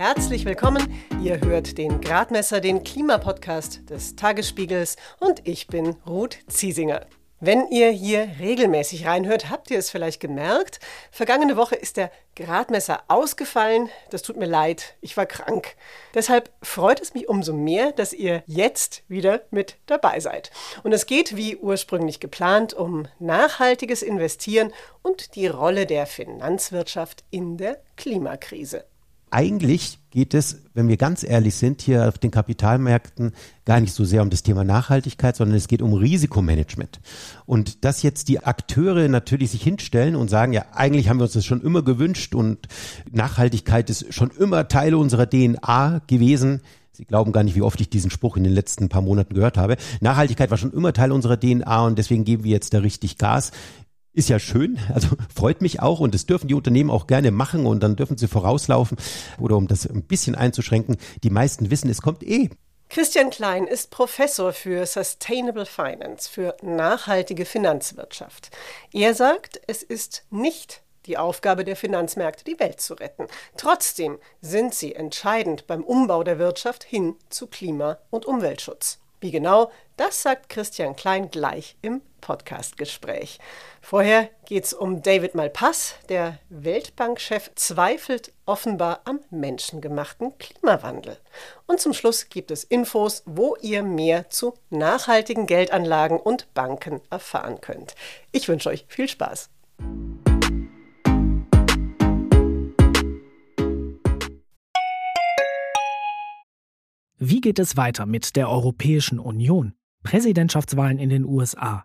herzlich willkommen. Ihr hört den Gradmesser, den Klimapodcast des Tagesspiegels und ich bin Ruth Ziesinger. Wenn ihr hier regelmäßig reinhört, habt ihr es vielleicht gemerkt. Vergangene Woche ist der Gradmesser ausgefallen. Das tut mir leid, ich war krank. Deshalb freut es mich umso mehr, dass ihr jetzt wieder mit dabei seid. Und es geht, wie ursprünglich geplant, um nachhaltiges Investieren und die Rolle der Finanzwirtschaft in der Klimakrise eigentlich geht es, wenn wir ganz ehrlich sind, hier auf den Kapitalmärkten gar nicht so sehr um das Thema Nachhaltigkeit, sondern es geht um Risikomanagement. Und dass jetzt die Akteure natürlich sich hinstellen und sagen, ja, eigentlich haben wir uns das schon immer gewünscht und Nachhaltigkeit ist schon immer Teil unserer DNA gewesen. Sie glauben gar nicht, wie oft ich diesen Spruch in den letzten paar Monaten gehört habe. Nachhaltigkeit war schon immer Teil unserer DNA und deswegen geben wir jetzt da richtig Gas ist ja schön, also freut mich auch und das dürfen die Unternehmen auch gerne machen und dann dürfen sie vorauslaufen oder um das ein bisschen einzuschränken, die meisten wissen, es kommt eh. Christian Klein ist Professor für Sustainable Finance, für nachhaltige Finanzwirtschaft. Er sagt, es ist nicht die Aufgabe der Finanzmärkte, die Welt zu retten. Trotzdem sind sie entscheidend beim Umbau der Wirtschaft hin zu Klima- und Umweltschutz. Wie genau, das sagt Christian Klein gleich im Podcastgespräch. Vorher geht es um David Malpass. Der Weltbankchef zweifelt offenbar am menschengemachten Klimawandel. Und zum Schluss gibt es Infos, wo ihr mehr zu nachhaltigen Geldanlagen und Banken erfahren könnt. Ich wünsche euch viel Spaß. Wie geht es weiter mit der Europäischen Union? Präsidentschaftswahlen in den USA,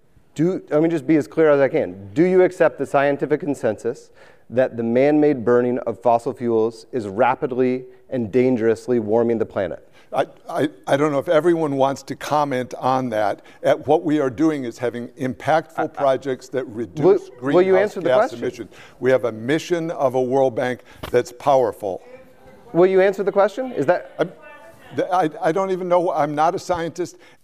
do, let me just be as clear as I can. Do you accept the scientific consensus that the man made burning of fossil fuels is rapidly and dangerously warming the planet? I, I, I, don't know if everyone wants to comment on that. At what we are doing is having impactful projects that reduce will, greenhouse will you answer gas emissions. We have a mission of a World Bank that's powerful. Will you answer the question? Is that? I'm,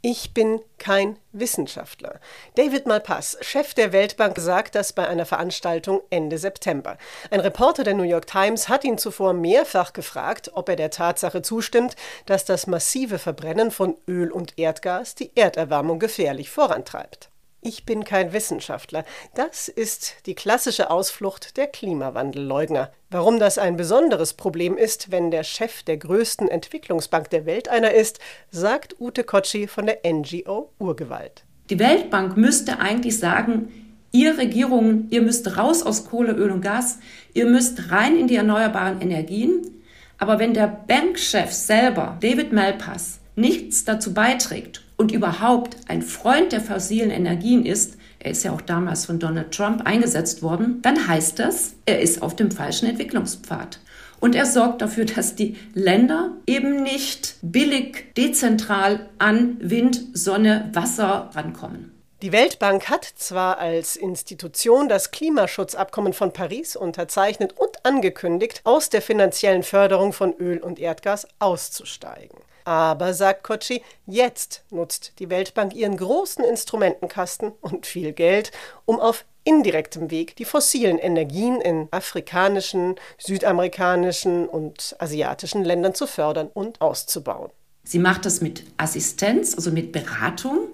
Ich bin kein Wissenschaftler. David Malpass, Chef der Weltbank, sagt das bei einer Veranstaltung Ende September. Ein Reporter der New York Times hat ihn zuvor mehrfach gefragt, ob er der Tatsache zustimmt, dass das massive Verbrennen von Öl und Erdgas die Erderwärmung gefährlich vorantreibt. Ich bin kein Wissenschaftler. Das ist die klassische Ausflucht der Klimawandelleugner. Warum das ein besonderes Problem ist, wenn der Chef der größten Entwicklungsbank der Welt einer ist, sagt Ute Kotschi von der NGO Urgewalt. Die Weltbank müsste eigentlich sagen, ihr Regierungen, ihr müsst raus aus Kohle, Öl und Gas, ihr müsst rein in die erneuerbaren Energien. Aber wenn der Bankchef selber, David Malpass, nichts dazu beiträgt und überhaupt ein Freund der fossilen Energien ist, er ist ja auch damals von Donald Trump eingesetzt worden, dann heißt das, er ist auf dem falschen Entwicklungspfad. Und er sorgt dafür, dass die Länder eben nicht billig dezentral an Wind, Sonne, Wasser rankommen. Die Weltbank hat zwar als Institution das Klimaschutzabkommen von Paris unterzeichnet und angekündigt, aus der finanziellen Förderung von Öl und Erdgas auszusteigen. Aber, sagt Kotschi, jetzt nutzt die Weltbank ihren großen Instrumentenkasten und viel Geld, um auf indirektem Weg die fossilen Energien in afrikanischen, südamerikanischen und asiatischen Ländern zu fördern und auszubauen. Sie macht das mit Assistenz, also mit Beratung.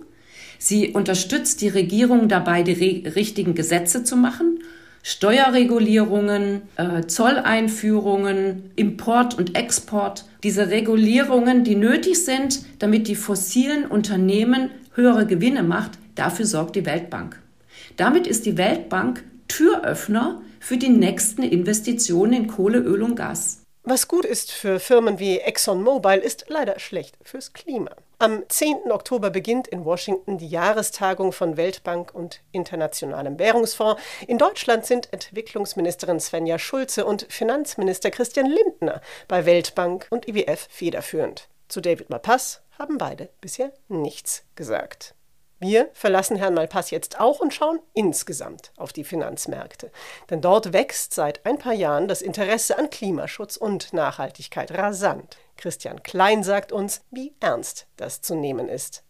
Sie unterstützt die Regierung dabei, die richtigen Gesetze zu machen Steuerregulierungen, äh, Zolleinführungen, Import und Export, diese Regulierungen, die nötig sind, damit die fossilen Unternehmen höhere Gewinne macht, dafür sorgt die Weltbank. Damit ist die Weltbank Türöffner für die nächsten Investitionen in Kohle, Öl und Gas. Was gut ist für Firmen wie ExxonMobil, ist leider schlecht fürs Klima. Am 10. Oktober beginnt in Washington die Jahrestagung von Weltbank und Internationalem Währungsfonds. In Deutschland sind Entwicklungsministerin Svenja Schulze und Finanzminister Christian Lindner bei Weltbank und IWF federführend. Zu David Malpass haben beide bisher nichts gesagt. Wir verlassen Herrn Malpass jetzt auch und schauen insgesamt auf die Finanzmärkte. Denn dort wächst seit ein paar Jahren das Interesse an Klimaschutz und Nachhaltigkeit rasant. Christian Klein sagt uns, wie ernst das zu nehmen ist.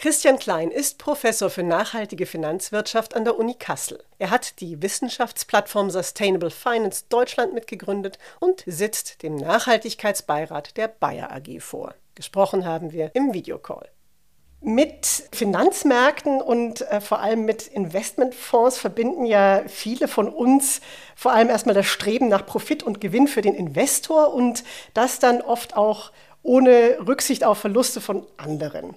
Christian Klein ist Professor für nachhaltige Finanzwirtschaft an der Uni Kassel. Er hat die Wissenschaftsplattform Sustainable Finance Deutschland mitgegründet und sitzt dem Nachhaltigkeitsbeirat der Bayer AG vor. Gesprochen haben wir im Videocall. Mit Finanzmärkten und äh, vor allem mit Investmentfonds verbinden ja viele von uns vor allem erstmal das Streben nach Profit und Gewinn für den Investor und das dann oft auch ohne Rücksicht auf Verluste von anderen.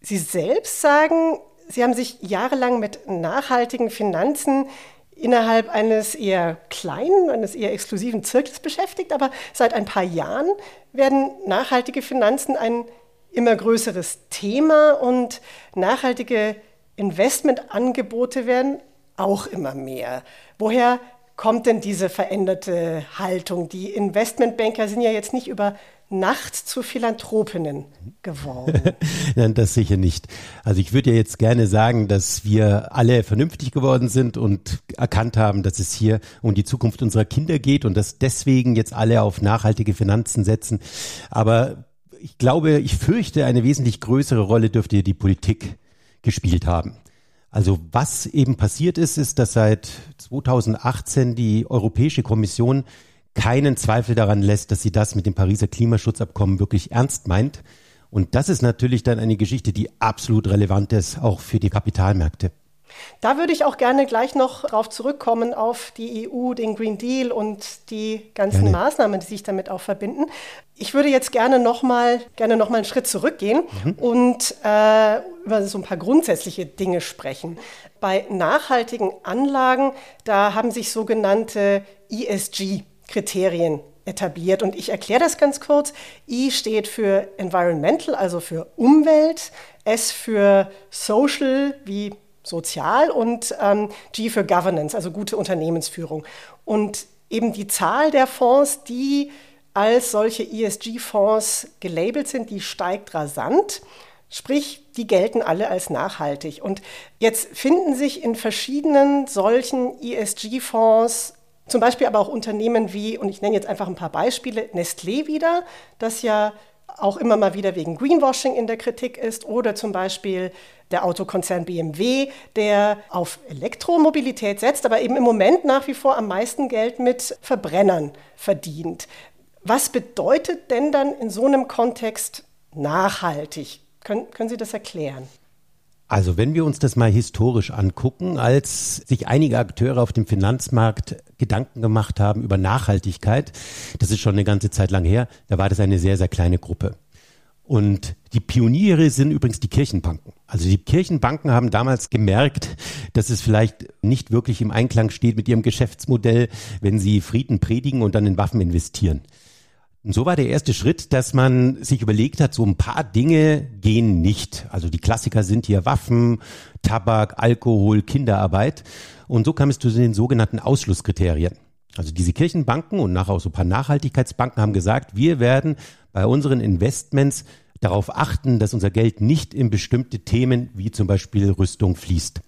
Sie selbst sagen, Sie haben sich jahrelang mit nachhaltigen Finanzen innerhalb eines eher kleinen, eines eher exklusiven Zirkels beschäftigt, aber seit ein paar Jahren werden nachhaltige Finanzen ein immer größeres Thema und nachhaltige Investmentangebote werden auch immer mehr. Woher kommt denn diese veränderte Haltung? Die Investmentbanker sind ja jetzt nicht über Nacht zu Philanthropinnen geworden. Nein, das sicher nicht. Also ich würde ja jetzt gerne sagen, dass wir alle vernünftig geworden sind und erkannt haben, dass es hier um die Zukunft unserer Kinder geht und dass deswegen jetzt alle auf nachhaltige Finanzen setzen. Aber ich glaube, ich fürchte, eine wesentlich größere Rolle dürfte die Politik gespielt haben. Also was eben passiert ist, ist, dass seit 2018 die Europäische Kommission keinen Zweifel daran lässt, dass sie das mit dem Pariser Klimaschutzabkommen wirklich ernst meint. Und das ist natürlich dann eine Geschichte, die absolut relevant ist, auch für die Kapitalmärkte. Da würde ich auch gerne gleich noch darauf zurückkommen, auf die EU, den Green Deal und die ganzen gerne. Maßnahmen, die sich damit auch verbinden. Ich würde jetzt gerne nochmal gerne noch mal einen Schritt zurückgehen mhm. und äh, über so ein paar grundsätzliche Dinge sprechen. Bei nachhaltigen Anlagen, da haben sich sogenannte ESG Kriterien etabliert. Und ich erkläre das ganz kurz. I steht für Environmental, also für Umwelt, S für Social, wie sozial und ähm, G für Governance, also gute Unternehmensführung. Und eben die Zahl der Fonds, die als solche ESG-Fonds gelabelt sind, die steigt rasant. Sprich, die gelten alle als nachhaltig. Und jetzt finden sich in verschiedenen solchen ESG-Fonds zum Beispiel aber auch Unternehmen wie, und ich nenne jetzt einfach ein paar Beispiele, Nestlé wieder, das ja auch immer mal wieder wegen Greenwashing in der Kritik ist, oder zum Beispiel der Autokonzern BMW, der auf Elektromobilität setzt, aber eben im Moment nach wie vor am meisten Geld mit Verbrennern verdient. Was bedeutet denn dann in so einem Kontext nachhaltig? Können, können Sie das erklären? Also wenn wir uns das mal historisch angucken, als sich einige Akteure auf dem Finanzmarkt Gedanken gemacht haben über Nachhaltigkeit, das ist schon eine ganze Zeit lang her, da war das eine sehr, sehr kleine Gruppe. Und die Pioniere sind übrigens die Kirchenbanken. Also die Kirchenbanken haben damals gemerkt, dass es vielleicht nicht wirklich im Einklang steht mit ihrem Geschäftsmodell, wenn sie Frieden predigen und dann in Waffen investieren. Und so war der erste Schritt, dass man sich überlegt hat, so ein paar Dinge gehen nicht. Also die Klassiker sind hier Waffen, Tabak, Alkohol, Kinderarbeit. Und so kam es zu den sogenannten Ausschlusskriterien. Also diese Kirchenbanken und nachher auch so ein paar Nachhaltigkeitsbanken haben gesagt, wir werden bei unseren Investments darauf achten, dass unser Geld nicht in bestimmte Themen wie zum Beispiel Rüstung fließt.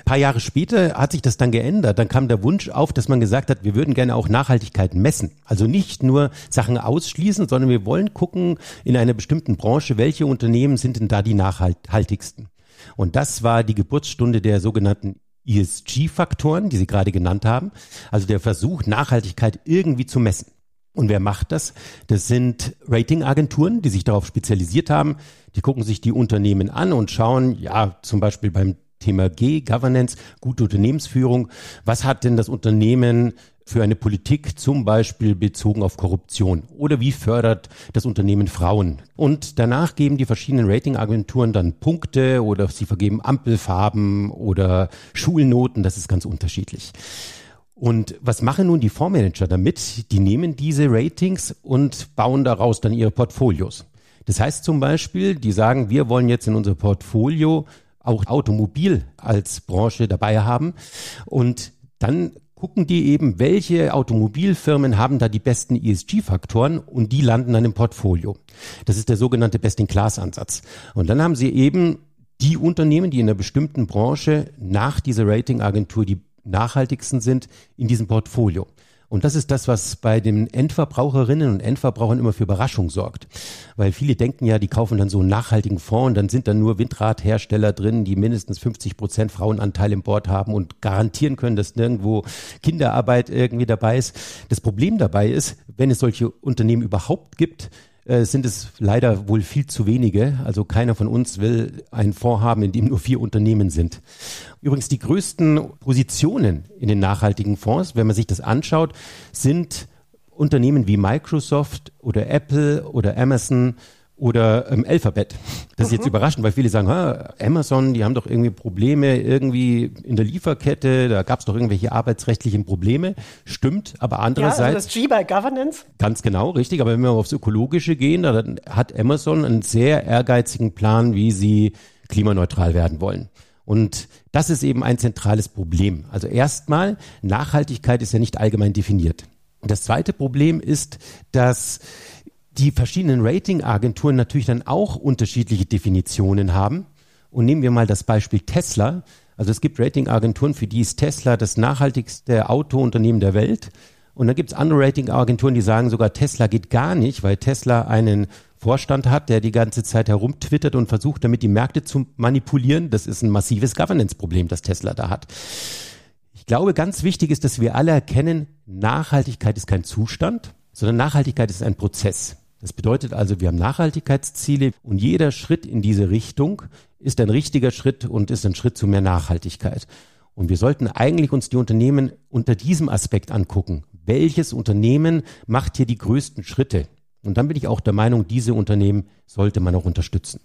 Ein paar Jahre später hat sich das dann geändert. Dann kam der Wunsch auf, dass man gesagt hat, wir würden gerne auch Nachhaltigkeit messen. Also nicht nur Sachen ausschließen, sondern wir wollen gucken in einer bestimmten Branche, welche Unternehmen sind denn da die nachhaltigsten. Und das war die Geburtsstunde der sogenannten ESG-Faktoren, die Sie gerade genannt haben. Also der Versuch, Nachhaltigkeit irgendwie zu messen. Und wer macht das? Das sind Ratingagenturen, die sich darauf spezialisiert haben. Die gucken sich die Unternehmen an und schauen, ja, zum Beispiel beim Thema G, Governance, gute Unternehmensführung. Was hat denn das Unternehmen für eine Politik, zum Beispiel bezogen auf Korruption? Oder wie fördert das Unternehmen Frauen? Und danach geben die verschiedenen Ratingagenturen dann Punkte oder sie vergeben Ampelfarben oder Schulnoten. Das ist ganz unterschiedlich. Und was machen nun die Fondsmanager damit? Die nehmen diese Ratings und bauen daraus dann ihre Portfolios. Das heißt zum Beispiel, die sagen, wir wollen jetzt in unser Portfolio auch Automobil als Branche dabei haben. Und dann gucken die eben, welche Automobilfirmen haben da die besten ESG-Faktoren und die landen dann im Portfolio. Das ist der sogenannte Best-in-Class-Ansatz. Und dann haben sie eben die Unternehmen, die in einer bestimmten Branche nach dieser Ratingagentur die nachhaltigsten sind, in diesem Portfolio. Und das ist das, was bei den Endverbraucherinnen und Endverbrauchern immer für Überraschung sorgt. Weil viele denken ja, die kaufen dann so einen nachhaltigen Fonds und dann sind da nur Windradhersteller drin, die mindestens 50 Prozent Frauenanteil im Board haben und garantieren können, dass nirgendwo Kinderarbeit irgendwie dabei ist. Das Problem dabei ist, wenn es solche Unternehmen überhaupt gibt, äh, sind es leider wohl viel zu wenige. Also keiner von uns will einen Fonds haben, in dem nur vier Unternehmen sind. Übrigens die größten Positionen in den nachhaltigen Fonds, wenn man sich das anschaut, sind Unternehmen wie Microsoft oder Apple oder Amazon oder ähm, Alphabet. Das ist jetzt mhm. überraschend, weil viele sagen, Amazon, die haben doch irgendwie Probleme irgendwie in der Lieferkette, da gab es doch irgendwelche arbeitsrechtlichen Probleme. Stimmt, aber andererseits. Ja, also das G bei Governance. Ganz genau, richtig. Aber wenn wir aufs Ökologische gehen, dann hat Amazon einen sehr ehrgeizigen Plan, wie sie klimaneutral werden wollen. Und das ist eben ein zentrales Problem. Also erstmal, Nachhaltigkeit ist ja nicht allgemein definiert. Und das zweite Problem ist, dass die verschiedenen Ratingagenturen natürlich dann auch unterschiedliche Definitionen haben. Und nehmen wir mal das Beispiel Tesla. Also es gibt Ratingagenturen, für die ist Tesla das nachhaltigste Autounternehmen der Welt. Und dann gibt es andere Ratingagenturen, die sagen sogar, Tesla geht gar nicht, weil Tesla einen Vorstand hat, der die ganze Zeit herumtwittert und versucht, damit die Märkte zu manipulieren. Das ist ein massives Governance-Problem, das Tesla da hat. Ich glaube, ganz wichtig ist, dass wir alle erkennen, Nachhaltigkeit ist kein Zustand, sondern Nachhaltigkeit ist ein Prozess. Das bedeutet also, wir haben Nachhaltigkeitsziele und jeder Schritt in diese Richtung ist ein richtiger Schritt und ist ein Schritt zu mehr Nachhaltigkeit. Und wir sollten eigentlich uns die Unternehmen unter diesem Aspekt angucken. Welches Unternehmen macht hier die größten Schritte? Und dann bin ich auch der Meinung, diese Unternehmen sollte man auch unterstützen.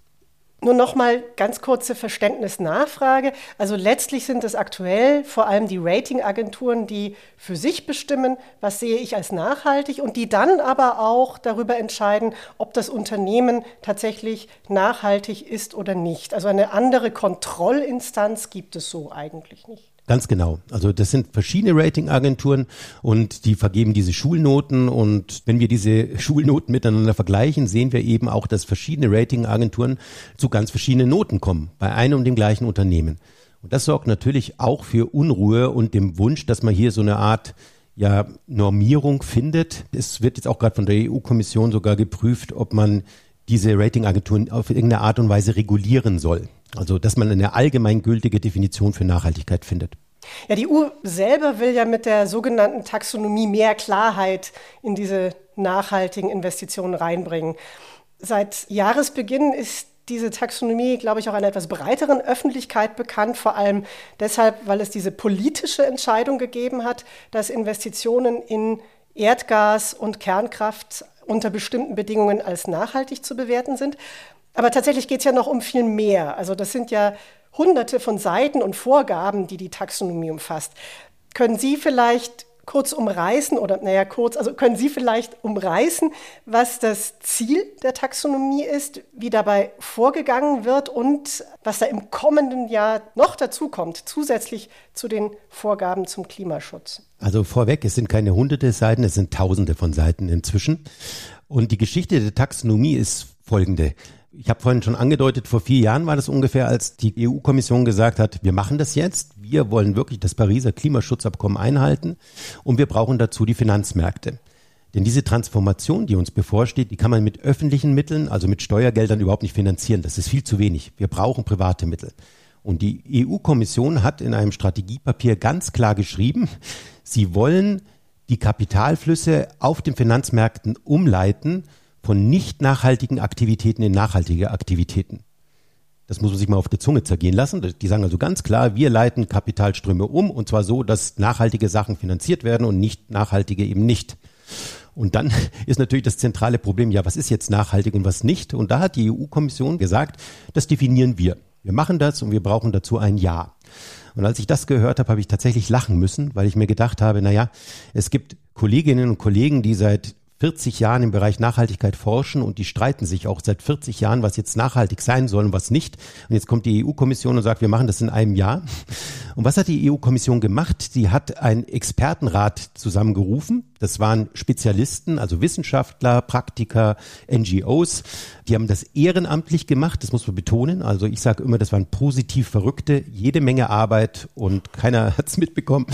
Nur noch mal ganz kurze Verständnisnachfrage. Also letztlich sind es aktuell vor allem die Ratingagenturen, die für sich bestimmen, was sehe ich als nachhaltig und die dann aber auch darüber entscheiden, ob das Unternehmen tatsächlich nachhaltig ist oder nicht. Also eine andere Kontrollinstanz gibt es so eigentlich nicht. Ganz genau. Also das sind verschiedene Ratingagenturen und die vergeben diese Schulnoten und wenn wir diese Schulnoten miteinander vergleichen, sehen wir eben auch, dass verschiedene Ratingagenturen zu ganz verschiedenen Noten kommen bei einem und dem gleichen Unternehmen. Und das sorgt natürlich auch für Unruhe und dem Wunsch, dass man hier so eine Art ja, Normierung findet. Es wird jetzt auch gerade von der EU-Kommission sogar geprüft, ob man diese Ratingagenturen auf irgendeine Art und Weise regulieren soll. Also, dass man eine allgemeingültige Definition für Nachhaltigkeit findet. Ja, die EU selber will ja mit der sogenannten Taxonomie mehr Klarheit in diese nachhaltigen Investitionen reinbringen. Seit Jahresbeginn ist diese Taxonomie, glaube ich, auch einer etwas breiteren Öffentlichkeit bekannt, vor allem deshalb, weil es diese politische Entscheidung gegeben hat, dass Investitionen in Erdgas und Kernkraft unter bestimmten Bedingungen als nachhaltig zu bewerten sind. Aber tatsächlich geht es ja noch um viel mehr. Also das sind ja hunderte von Seiten und Vorgaben, die die Taxonomie umfasst. Können Sie vielleicht kurz umreißen oder naja kurz, also können Sie vielleicht umreißen, was das Ziel der Taxonomie ist, wie dabei vorgegangen wird und was da im kommenden Jahr noch dazu kommt, zusätzlich zu den Vorgaben zum Klimaschutz? Also vorweg, es sind keine hunderte Seiten, es sind tausende von Seiten inzwischen. Und die Geschichte der Taxonomie ist folgende. Ich habe vorhin schon angedeutet, vor vier Jahren war das ungefähr, als die EU-Kommission gesagt hat, wir machen das jetzt, wir wollen wirklich das Pariser Klimaschutzabkommen einhalten und wir brauchen dazu die Finanzmärkte. Denn diese Transformation, die uns bevorsteht, die kann man mit öffentlichen Mitteln, also mit Steuergeldern überhaupt nicht finanzieren. Das ist viel zu wenig. Wir brauchen private Mittel. Und die EU-Kommission hat in einem Strategiepapier ganz klar geschrieben, sie wollen die Kapitalflüsse auf den Finanzmärkten umleiten von nicht nachhaltigen Aktivitäten in nachhaltige Aktivitäten. Das muss man sich mal auf der Zunge zergehen lassen. Die sagen also ganz klar, wir leiten Kapitalströme um und zwar so, dass nachhaltige Sachen finanziert werden und nicht nachhaltige eben nicht. Und dann ist natürlich das zentrale Problem, ja, was ist jetzt nachhaltig und was nicht? Und da hat die EU-Kommission gesagt, das definieren wir. Wir machen das und wir brauchen dazu ein Ja. Und als ich das gehört habe, habe ich tatsächlich lachen müssen, weil ich mir gedacht habe, na ja, es gibt Kolleginnen und Kollegen, die seit 40 Jahren im Bereich Nachhaltigkeit forschen und die streiten sich auch seit 40 Jahren, was jetzt nachhaltig sein soll und was nicht. Und jetzt kommt die EU-Kommission und sagt, wir machen das in einem Jahr. Und was hat die EU-Kommission gemacht? Sie hat einen Expertenrat zusammengerufen. Das waren Spezialisten, also Wissenschaftler, Praktiker, NGOs. Die haben das ehrenamtlich gemacht, das muss man betonen. Also ich sage immer, das waren positiv Verrückte, jede Menge Arbeit und keiner hat es mitbekommen.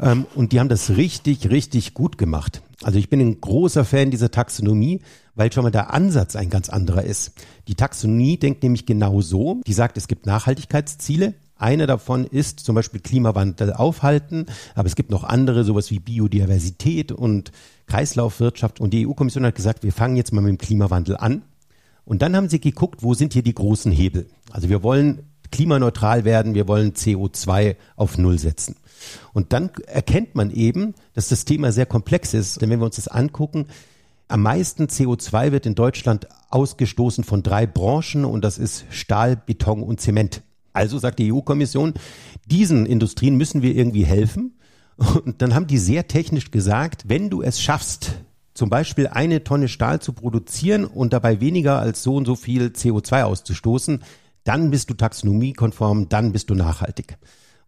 Ähm, und die haben das richtig, richtig gut gemacht. Also ich bin ein großer Fan dieser Taxonomie, weil schon mal der Ansatz ein ganz anderer ist. Die Taxonomie denkt nämlich genau so, die sagt, es gibt Nachhaltigkeitsziele, eine davon ist zum Beispiel Klimawandel aufhalten, aber es gibt noch andere, sowas wie Biodiversität und Kreislaufwirtschaft. Und die EU-Kommission hat gesagt, wir fangen jetzt mal mit dem Klimawandel an. Und dann haben sie geguckt, wo sind hier die großen Hebel? Also wir wollen klimaneutral werden, wir wollen CO2 auf Null setzen. Und dann erkennt man eben, dass das Thema sehr komplex ist. Denn wenn wir uns das angucken, am meisten CO2 wird in Deutschland ausgestoßen von drei Branchen und das ist Stahl, Beton und Zement. Also sagt die EU-Kommission, diesen Industrien müssen wir irgendwie helfen. Und dann haben die sehr technisch gesagt, wenn du es schaffst, zum Beispiel eine Tonne Stahl zu produzieren und dabei weniger als so und so viel CO2 auszustoßen, dann bist du taxonomiekonform, dann bist du nachhaltig.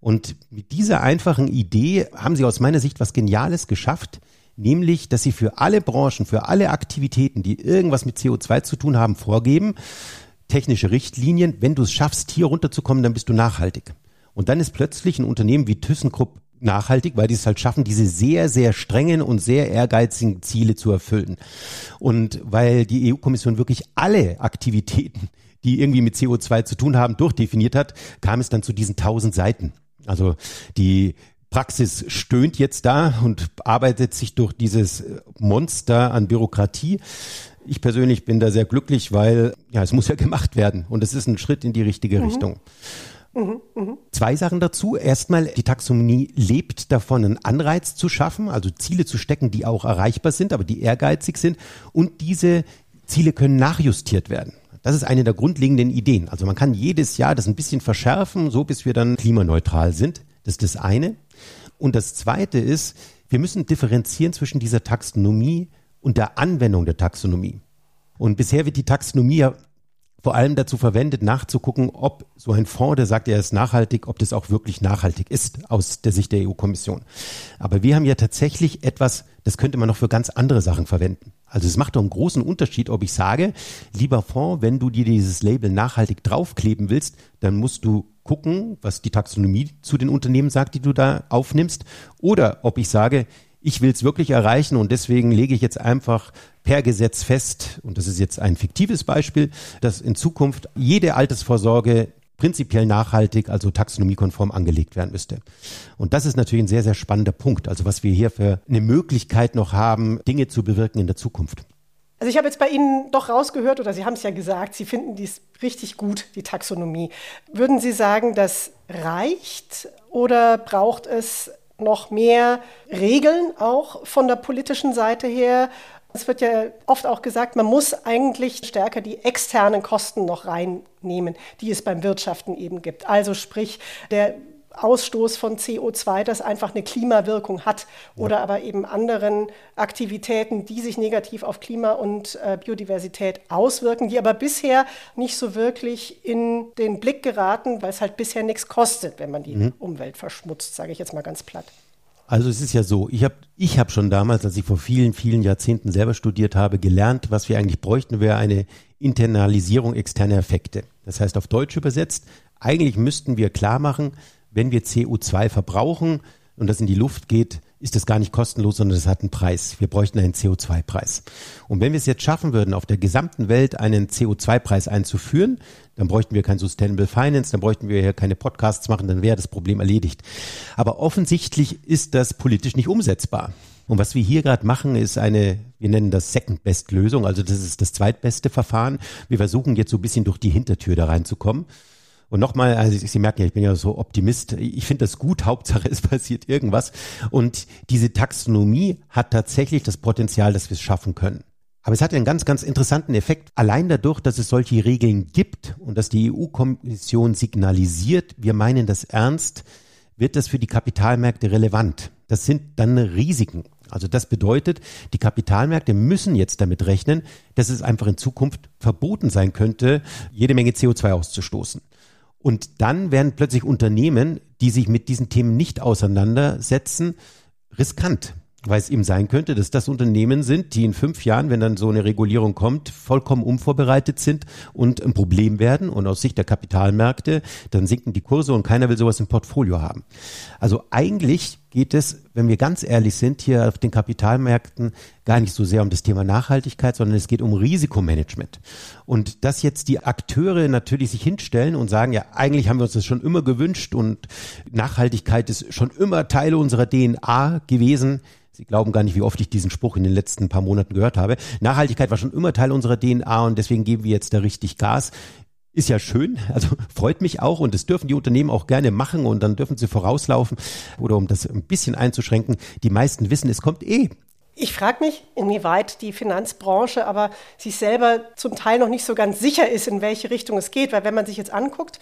Und mit dieser einfachen Idee haben sie aus meiner Sicht was Geniales geschafft, nämlich, dass sie für alle Branchen, für alle Aktivitäten, die irgendwas mit CO2 zu tun haben, vorgeben, technische Richtlinien, wenn du es schaffst, hier runterzukommen, dann bist du nachhaltig. Und dann ist plötzlich ein Unternehmen wie ThyssenKrupp nachhaltig, weil die es halt schaffen, diese sehr, sehr strengen und sehr ehrgeizigen Ziele zu erfüllen. Und weil die EU-Kommission wirklich alle Aktivitäten, die irgendwie mit CO2 zu tun haben, durchdefiniert hat, kam es dann zu diesen tausend Seiten. Also die Praxis stöhnt jetzt da und arbeitet sich durch dieses Monster an Bürokratie. Ich persönlich bin da sehr glücklich, weil ja, es muss ja gemacht werden und es ist ein Schritt in die richtige mhm. Richtung. Mhm, mh. Zwei Sachen dazu. Erstmal, die Taxonomie lebt davon, einen Anreiz zu schaffen, also Ziele zu stecken, die auch erreichbar sind, aber die ehrgeizig sind. Und diese Ziele können nachjustiert werden. Das ist eine der grundlegenden Ideen. Also man kann jedes Jahr das ein bisschen verschärfen, so bis wir dann klimaneutral sind. Das ist das eine. Und das zweite ist, wir müssen differenzieren zwischen dieser Taxonomie und der Anwendung der Taxonomie. Und bisher wird die Taxonomie ja vor allem dazu verwendet, nachzugucken, ob so ein Fonds, der sagt, er ist nachhaltig, ob das auch wirklich nachhaltig ist aus der Sicht der EU-Kommission. Aber wir haben ja tatsächlich etwas, das könnte man noch für ganz andere Sachen verwenden. Also es macht doch einen großen Unterschied, ob ich sage, lieber Fonds, wenn du dir dieses Label nachhaltig draufkleben willst, dann musst du gucken, was die Taxonomie zu den Unternehmen sagt, die du da aufnimmst, oder ob ich sage, ich will es wirklich erreichen und deswegen lege ich jetzt einfach per Gesetz fest, und das ist jetzt ein fiktives Beispiel, dass in Zukunft jede Altersvorsorge prinzipiell nachhaltig, also taxonomiekonform angelegt werden müsste. Und das ist natürlich ein sehr, sehr spannender Punkt. Also was wir hier für eine Möglichkeit noch haben, Dinge zu bewirken in der Zukunft. Also ich habe jetzt bei Ihnen doch rausgehört, oder Sie haben es ja gesagt, Sie finden dies richtig gut, die Taxonomie. Würden Sie sagen, das reicht oder braucht es noch mehr Regeln auch von der politischen Seite her? Es wird ja oft auch gesagt, man muss eigentlich stärker die externen Kosten noch reinnehmen, die es beim Wirtschaften eben gibt. Also sprich, der Ausstoß von CO2, das einfach eine Klimawirkung hat oder ja. aber eben anderen Aktivitäten, die sich negativ auf Klima und äh, Biodiversität auswirken, die aber bisher nicht so wirklich in den Blick geraten, weil es halt bisher nichts kostet, wenn man die mhm. Umwelt verschmutzt, sage ich jetzt mal ganz platt. Also es ist ja so, ich habe ich hab schon damals, als ich vor vielen, vielen Jahrzehnten selber studiert habe, gelernt, was wir eigentlich bräuchten, wäre eine Internalisierung externer Effekte. Das heißt auf Deutsch übersetzt, eigentlich müssten wir klar machen, wenn wir CO2 verbrauchen und das in die Luft geht, ist das gar nicht kostenlos, sondern es hat einen Preis. Wir bräuchten einen CO2-Preis. Und wenn wir es jetzt schaffen würden, auf der gesamten Welt einen CO2-Preis einzuführen, dann bräuchten wir kein Sustainable Finance, dann bräuchten wir hier keine Podcasts machen, dann wäre das Problem erledigt. Aber offensichtlich ist das politisch nicht umsetzbar. Und was wir hier gerade machen, ist eine, wir nennen das Second-Best-Lösung, also das ist das zweitbeste Verfahren. Wir versuchen jetzt so ein bisschen durch die Hintertür da reinzukommen. Und nochmal, also Sie merken ja, ich bin ja so Optimist. Ich finde das gut. Hauptsache, es passiert irgendwas. Und diese Taxonomie hat tatsächlich das Potenzial, dass wir es schaffen können. Aber es hat einen ganz, ganz interessanten Effekt. Allein dadurch, dass es solche Regeln gibt und dass die EU-Kommission signalisiert, wir meinen das ernst, wird das für die Kapitalmärkte relevant. Das sind dann Risiken. Also das bedeutet, die Kapitalmärkte müssen jetzt damit rechnen, dass es einfach in Zukunft verboten sein könnte, jede Menge CO2 auszustoßen. Und dann werden plötzlich Unternehmen, die sich mit diesen Themen nicht auseinandersetzen, riskant weil es eben sein könnte, dass das Unternehmen sind, die in fünf Jahren, wenn dann so eine Regulierung kommt, vollkommen unvorbereitet sind und ein Problem werden. Und aus Sicht der Kapitalmärkte, dann sinken die Kurse und keiner will sowas im Portfolio haben. Also eigentlich geht es, wenn wir ganz ehrlich sind, hier auf den Kapitalmärkten gar nicht so sehr um das Thema Nachhaltigkeit, sondern es geht um Risikomanagement. Und dass jetzt die Akteure natürlich sich hinstellen und sagen, ja, eigentlich haben wir uns das schon immer gewünscht und Nachhaltigkeit ist schon immer Teil unserer DNA gewesen. Sie glauben gar nicht, wie oft ich diesen Spruch in den letzten paar Monaten gehört habe. Nachhaltigkeit war schon immer Teil unserer DNA und deswegen geben wir jetzt da richtig Gas ist ja schön, also freut mich auch und das dürfen die Unternehmen auch gerne machen und dann dürfen sie vorauslaufen oder um das ein bisschen einzuschränken, die meisten wissen, es kommt eh. Ich frage mich, inwieweit die Finanzbranche aber sich selber zum Teil noch nicht so ganz sicher ist, in welche Richtung es geht, weil wenn man sich jetzt anguckt,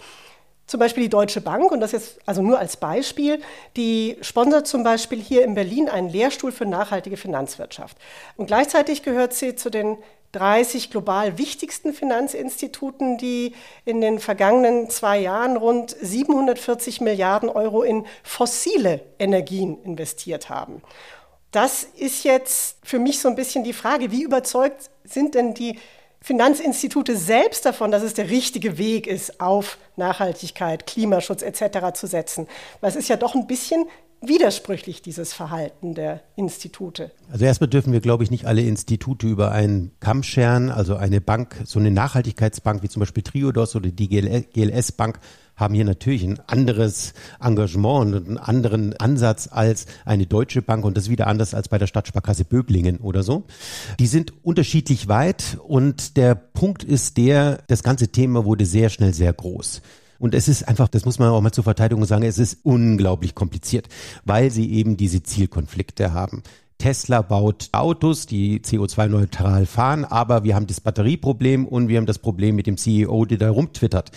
zum Beispiel die Deutsche Bank, und das jetzt also nur als Beispiel, die sponsert zum Beispiel hier in Berlin einen Lehrstuhl für nachhaltige Finanzwirtschaft. Und gleichzeitig gehört sie zu den 30 global wichtigsten Finanzinstituten, die in den vergangenen zwei Jahren rund 740 Milliarden Euro in fossile Energien investiert haben. Das ist jetzt für mich so ein bisschen die Frage, wie überzeugt sind denn die Finanzinstitute selbst davon, dass es der richtige Weg ist, auf Nachhaltigkeit, Klimaschutz etc. zu setzen. Weil es ist ja doch ein bisschen widersprüchlich, dieses Verhalten der Institute. Also erstmal dürfen wir, glaube ich, nicht alle Institute über einen Kamm scheren. Also eine Bank, so eine Nachhaltigkeitsbank wie zum Beispiel Triodos oder die GLS Bank haben hier natürlich ein anderes Engagement und einen anderen Ansatz als eine deutsche Bank und das wieder anders als bei der Stadtsparkasse Böblingen oder so. Die sind unterschiedlich weit und der Punkt ist der, das ganze Thema wurde sehr schnell sehr groß. Und es ist einfach, das muss man auch mal zur Verteidigung sagen, es ist unglaublich kompliziert, weil sie eben diese Zielkonflikte haben. Tesla baut Autos, die CO2-neutral fahren, aber wir haben das Batterieproblem und wir haben das Problem mit dem CEO, der da rumtwittert.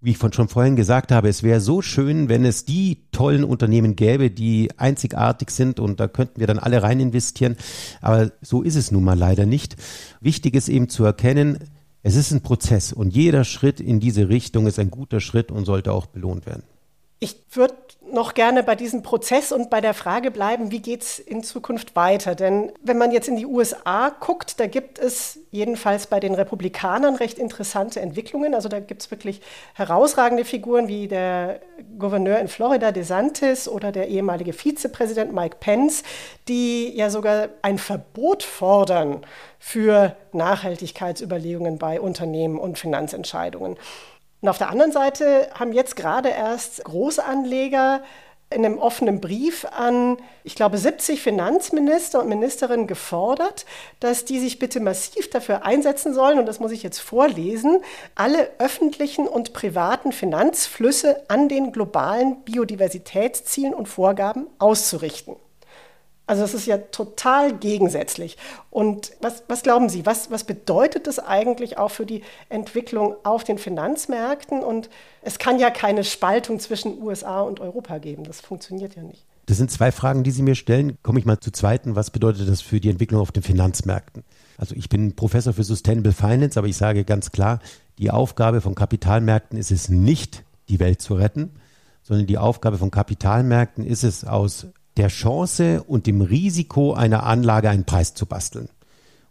Wie ich von schon vorhin gesagt habe, es wäre so schön, wenn es die tollen Unternehmen gäbe, die einzigartig sind und da könnten wir dann alle rein investieren. Aber so ist es nun mal leider nicht. Wichtig ist eben zu erkennen, es ist ein Prozess und jeder Schritt in diese Richtung ist ein guter Schritt und sollte auch belohnt werden. Ich würde noch gerne bei diesem Prozess und bei der Frage bleiben, wie geht es in Zukunft weiter? Denn wenn man jetzt in die USA guckt, da gibt es jedenfalls bei den Republikanern recht interessante Entwicklungen. Also da gibt es wirklich herausragende Figuren wie der Gouverneur in Florida, DeSantis, oder der ehemalige Vizepräsident Mike Pence, die ja sogar ein Verbot fordern für Nachhaltigkeitsüberlegungen bei Unternehmen und Finanzentscheidungen. Und auf der anderen Seite haben jetzt gerade erst Großanleger in einem offenen Brief an, ich glaube, 70 Finanzminister und Ministerinnen gefordert, dass die sich bitte massiv dafür einsetzen sollen, und das muss ich jetzt vorlesen, alle öffentlichen und privaten Finanzflüsse an den globalen Biodiversitätszielen und Vorgaben auszurichten. Also das ist ja total gegensätzlich. Und was, was glauben Sie, was, was bedeutet das eigentlich auch für die Entwicklung auf den Finanzmärkten? Und es kann ja keine Spaltung zwischen USA und Europa geben. Das funktioniert ja nicht. Das sind zwei Fragen, die Sie mir stellen. Komme ich mal zur zweiten. Was bedeutet das für die Entwicklung auf den Finanzmärkten? Also ich bin Professor für Sustainable Finance, aber ich sage ganz klar, die Aufgabe von Kapitalmärkten ist es nicht, die Welt zu retten, sondern die Aufgabe von Kapitalmärkten ist es, aus der Chance und dem Risiko einer Anlage einen Preis zu basteln.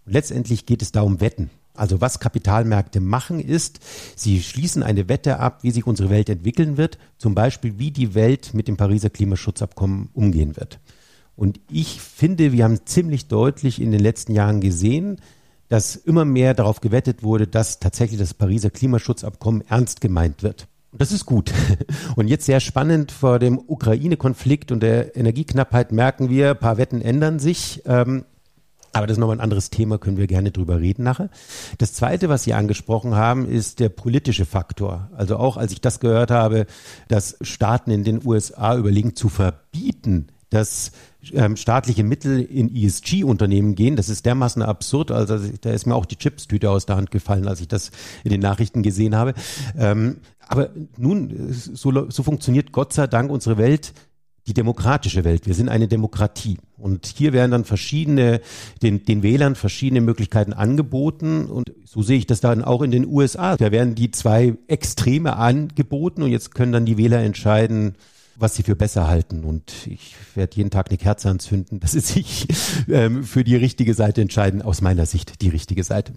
Und letztendlich geht es da um Wetten. Also was Kapitalmärkte machen ist, sie schließen eine Wette ab, wie sich unsere Welt entwickeln wird, zum Beispiel wie die Welt mit dem Pariser Klimaschutzabkommen umgehen wird. Und ich finde, wir haben ziemlich deutlich in den letzten Jahren gesehen, dass immer mehr darauf gewettet wurde, dass tatsächlich das Pariser Klimaschutzabkommen ernst gemeint wird. Das ist gut. Und jetzt sehr spannend vor dem Ukraine-Konflikt und der Energieknappheit merken wir, ein paar Wetten ändern sich. Ähm, aber das ist nochmal ein anderes Thema, können wir gerne drüber reden nachher. Das zweite, was Sie angesprochen haben, ist der politische Faktor. Also auch als ich das gehört habe, dass Staaten in den USA überlegen zu verbieten, dass ähm, staatliche Mittel in ESG-Unternehmen gehen. Das ist dermaßen absurd. Also da ist mir auch die Chips-Tüte aus der Hand gefallen, als ich das in den Nachrichten gesehen habe. Ähm, aber nun, so, so funktioniert Gott sei Dank unsere Welt. die demokratische Welt. Wir sind eine Demokratie. Und hier werden dann verschiedene, den, den Wählern verschiedene Möglichkeiten angeboten. Und so sehe ich das dann auch in den USA. Da werden die zwei Extreme angeboten und jetzt können dann die Wähler entscheiden, was sie für besser halten. Und ich werde jeden Tag eine Kerze anzünden, dass sie sich ähm, für die richtige Seite entscheiden. Aus meiner Sicht die richtige Seite.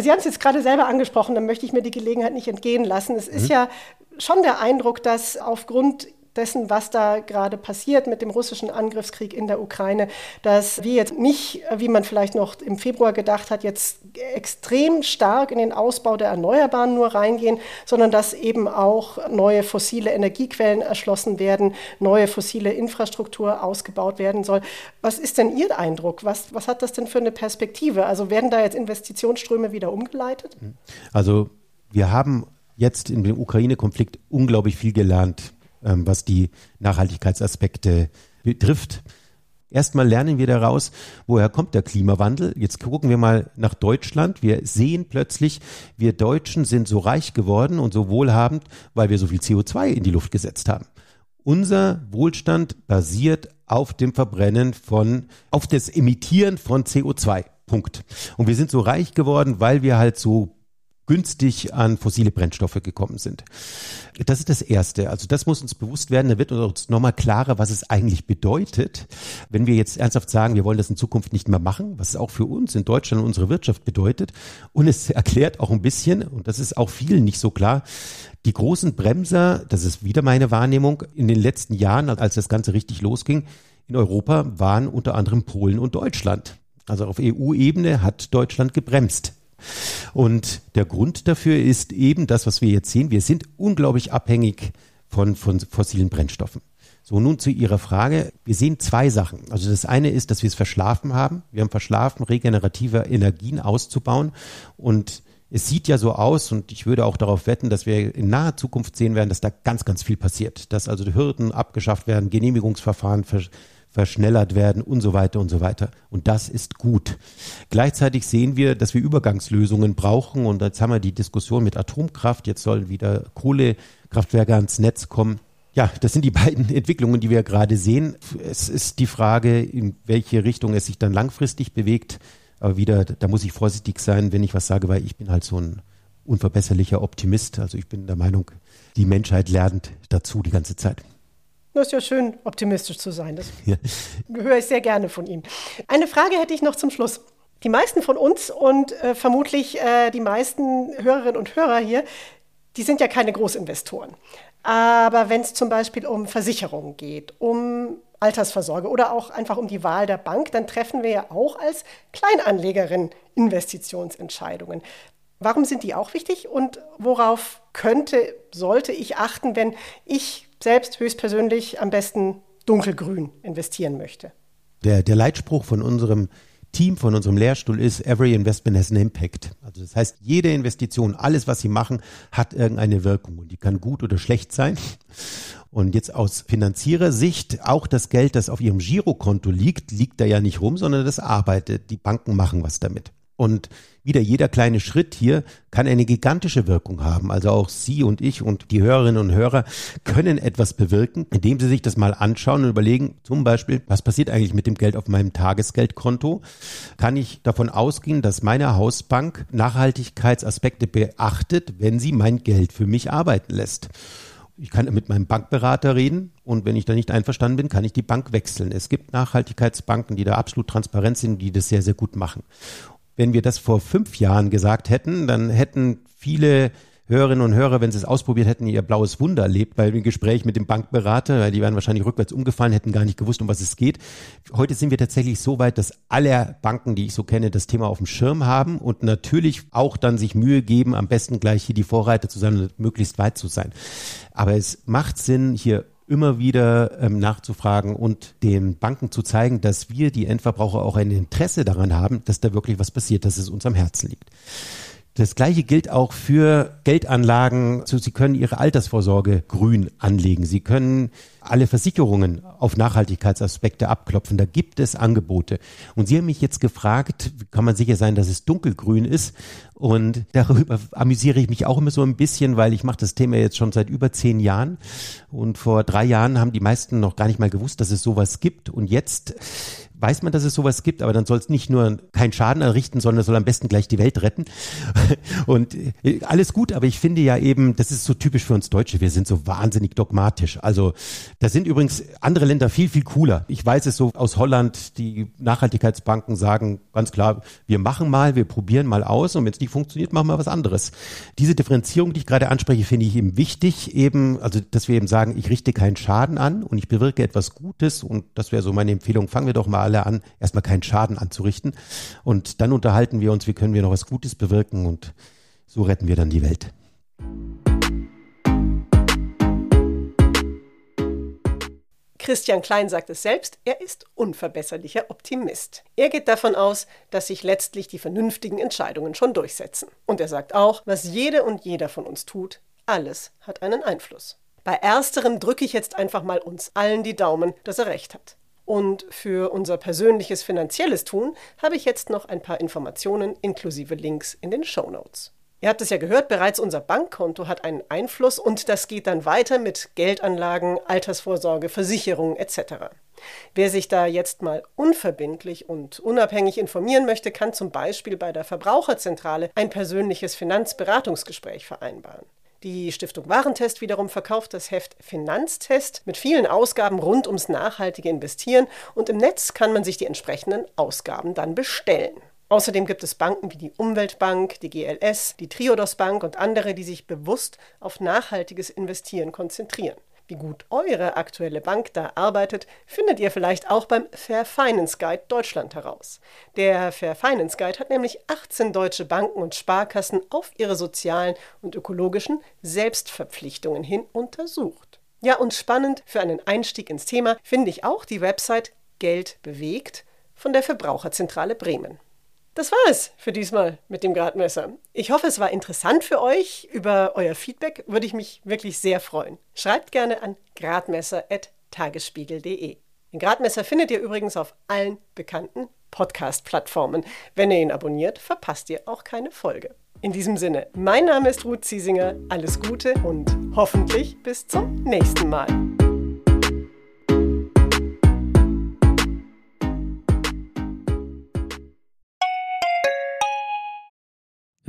Sie haben es jetzt gerade selber angesprochen, dann möchte ich mir die Gelegenheit nicht entgehen lassen. Es ist mhm. ja schon der Eindruck, dass aufgrund dessen, was da gerade passiert mit dem russischen Angriffskrieg in der Ukraine, dass wir jetzt nicht, wie man vielleicht noch im Februar gedacht hat, jetzt extrem stark in den Ausbau der Erneuerbaren nur reingehen, sondern dass eben auch neue fossile Energiequellen erschlossen werden, neue fossile Infrastruktur ausgebaut werden soll. Was ist denn Ihr Eindruck? Was, was hat das denn für eine Perspektive? Also werden da jetzt Investitionsströme wieder umgeleitet? Also wir haben jetzt in dem Ukraine-Konflikt unglaublich viel gelernt ähm, was die Nachhaltigkeitsaspekte betrifft. Erstmal lernen wir daraus, woher kommt der Klimawandel. Jetzt gucken wir mal nach Deutschland. Wir sehen plötzlich, wir Deutschen sind so reich geworden und so wohlhabend, weil wir so viel CO2 in die Luft gesetzt haben. Unser Wohlstand basiert auf dem Verbrennen von, auf das Emittieren von CO2. Punkt. Und wir sind so reich geworden, weil wir halt so günstig an fossile Brennstoffe gekommen sind. Das ist das Erste. Also das muss uns bewusst werden. Da wird uns nochmal klarer, was es eigentlich bedeutet, wenn wir jetzt ernsthaft sagen, wir wollen das in Zukunft nicht mehr machen, was es auch für uns in Deutschland und unsere Wirtschaft bedeutet. Und es erklärt auch ein bisschen, und das ist auch vielen nicht so klar, die großen Bremser, das ist wieder meine Wahrnehmung, in den letzten Jahren, als das Ganze richtig losging, in Europa waren unter anderem Polen und Deutschland. Also auf EU-Ebene hat Deutschland gebremst und der Grund dafür ist eben das, was wir jetzt sehen. Wir sind unglaublich abhängig von, von fossilen Brennstoffen. So, nun zu Ihrer Frage. Wir sehen zwei Sachen. Also das eine ist, dass wir es verschlafen haben. Wir haben verschlafen, regenerative Energien auszubauen. Und es sieht ja so aus, und ich würde auch darauf wetten, dass wir in naher Zukunft sehen werden, dass da ganz, ganz viel passiert. Dass also die Hürden abgeschafft werden, Genehmigungsverfahren verschnellert werden und so weiter und so weiter. Und das ist gut. Gleichzeitig sehen wir, dass wir Übergangslösungen brauchen. Und jetzt haben wir die Diskussion mit Atomkraft. Jetzt sollen wieder Kohlekraftwerke ans Netz kommen. Ja, das sind die beiden Entwicklungen, die wir gerade sehen. Es ist die Frage, in welche Richtung es sich dann langfristig bewegt. Aber wieder, da muss ich vorsichtig sein, wenn ich was sage, weil ich bin halt so ein unverbesserlicher Optimist. Also ich bin der Meinung, die Menschheit lernt dazu die ganze Zeit. Das ist ja schön, optimistisch zu sein. Das ja. höre ich sehr gerne von Ihnen. Eine Frage hätte ich noch zum Schluss. Die meisten von uns und äh, vermutlich äh, die meisten Hörerinnen und Hörer hier, die sind ja keine Großinvestoren. Aber wenn es zum Beispiel um Versicherungen geht, um Altersvorsorge oder auch einfach um die Wahl der Bank, dann treffen wir ja auch als Kleinanlegerin Investitionsentscheidungen. Warum sind die auch wichtig und worauf könnte, sollte ich achten, wenn ich selbst höchstpersönlich am besten dunkelgrün investieren möchte. Der, der Leitspruch von unserem Team, von unserem Lehrstuhl ist, every investment has an impact. Also das heißt, jede Investition, alles, was Sie machen, hat irgendeine Wirkung und die kann gut oder schlecht sein. Und jetzt aus Finanzierersicht, auch das Geld, das auf Ihrem Girokonto liegt, liegt da ja nicht rum, sondern das arbeitet. Die Banken machen was damit. Und wieder jeder kleine Schritt hier kann eine gigantische Wirkung haben. Also auch Sie und ich und die Hörerinnen und Hörer können etwas bewirken, indem Sie sich das mal anschauen und überlegen, zum Beispiel, was passiert eigentlich mit dem Geld auf meinem Tagesgeldkonto? Kann ich davon ausgehen, dass meine Hausbank Nachhaltigkeitsaspekte beachtet, wenn sie mein Geld für mich arbeiten lässt? Ich kann mit meinem Bankberater reden und wenn ich da nicht einverstanden bin, kann ich die Bank wechseln. Es gibt Nachhaltigkeitsbanken, die da absolut transparent sind, die das sehr, sehr gut machen. Wenn wir das vor fünf Jahren gesagt hätten, dann hätten viele Hörerinnen und Hörer, wenn sie es ausprobiert hätten, ihr blaues Wunder erlebt bei dem Gespräch mit dem Bankberater, weil die wären wahrscheinlich rückwärts umgefallen, hätten gar nicht gewusst, um was es geht. Heute sind wir tatsächlich so weit, dass alle Banken, die ich so kenne, das Thema auf dem Schirm haben und natürlich auch dann sich Mühe geben, am besten gleich hier die Vorreiter zu sein und möglichst weit zu sein. Aber es macht Sinn, hier immer wieder ähm, nachzufragen und den Banken zu zeigen, dass wir, die Endverbraucher, auch ein Interesse daran haben, dass da wirklich was passiert, dass es uns am Herzen liegt. Das gleiche gilt auch für Geldanlagen. Sie können Ihre Altersvorsorge grün anlegen. Sie können alle Versicherungen auf Nachhaltigkeitsaspekte abklopfen. Da gibt es Angebote. Und Sie haben mich jetzt gefragt, kann man sicher sein, dass es dunkelgrün ist? Und darüber amüsiere ich mich auch immer so ein bisschen, weil ich mache das Thema jetzt schon seit über zehn Jahren. Und vor drei Jahren haben die meisten noch gar nicht mal gewusst, dass es sowas gibt. Und jetzt weiß man, dass es sowas gibt, aber dann soll es nicht nur keinen Schaden errichten, sondern soll am besten gleich die Welt retten. Und äh, alles gut, aber ich finde ja eben, das ist so typisch für uns Deutsche, wir sind so wahnsinnig dogmatisch. Also da sind übrigens andere Länder viel, viel cooler. Ich weiß es so aus Holland, die Nachhaltigkeitsbanken sagen ganz klar, wir machen mal, wir probieren mal aus und wenn es nicht funktioniert, machen wir was anderes. Diese Differenzierung, die ich gerade anspreche, finde ich eben wichtig, eben, also dass wir eben sagen, ich richte keinen Schaden an und ich bewirke etwas Gutes und das wäre so meine Empfehlung, fangen wir doch mal alle an, erstmal keinen Schaden anzurichten. Und dann unterhalten wir uns, wie können wir noch was Gutes bewirken und so retten wir dann die Welt. Christian Klein sagt es selbst, er ist unverbesserlicher Optimist. Er geht davon aus, dass sich letztlich die vernünftigen Entscheidungen schon durchsetzen. Und er sagt auch, was jede und jeder von uns tut, alles hat einen Einfluss. Bei ersterem drücke ich jetzt einfach mal uns allen die Daumen, dass er recht hat. Und für unser persönliches finanzielles Tun habe ich jetzt noch ein paar Informationen inklusive Links in den Show Notes. Ihr habt es ja gehört, bereits unser Bankkonto hat einen Einfluss und das geht dann weiter mit Geldanlagen, Altersvorsorge, Versicherungen etc. Wer sich da jetzt mal unverbindlich und unabhängig informieren möchte, kann zum Beispiel bei der Verbraucherzentrale ein persönliches Finanzberatungsgespräch vereinbaren. Die Stiftung Warentest wiederum verkauft das Heft Finanztest mit vielen Ausgaben rund ums nachhaltige Investieren und im Netz kann man sich die entsprechenden Ausgaben dann bestellen. Außerdem gibt es Banken wie die Umweltbank, die GLS, die Triodos Bank und andere, die sich bewusst auf nachhaltiges Investieren konzentrieren. Wie gut eure aktuelle Bank da arbeitet, findet ihr vielleicht auch beim Fair Finance Guide Deutschland heraus. Der Fair Finance Guide hat nämlich 18 deutsche Banken und Sparkassen auf ihre sozialen und ökologischen Selbstverpflichtungen hin untersucht. Ja, und spannend für einen Einstieg ins Thema finde ich auch die Website Geld bewegt von der Verbraucherzentrale Bremen. Das war es für diesmal mit dem Gradmesser. Ich hoffe, es war interessant für euch. Über euer Feedback würde ich mich wirklich sehr freuen. Schreibt gerne an gradmesser.tagesspiegel.de. Den Gradmesser findet ihr übrigens auf allen bekannten Podcast-Plattformen. Wenn ihr ihn abonniert, verpasst ihr auch keine Folge. In diesem Sinne, mein Name ist Ruth Ziesinger. Alles Gute und hoffentlich bis zum nächsten Mal.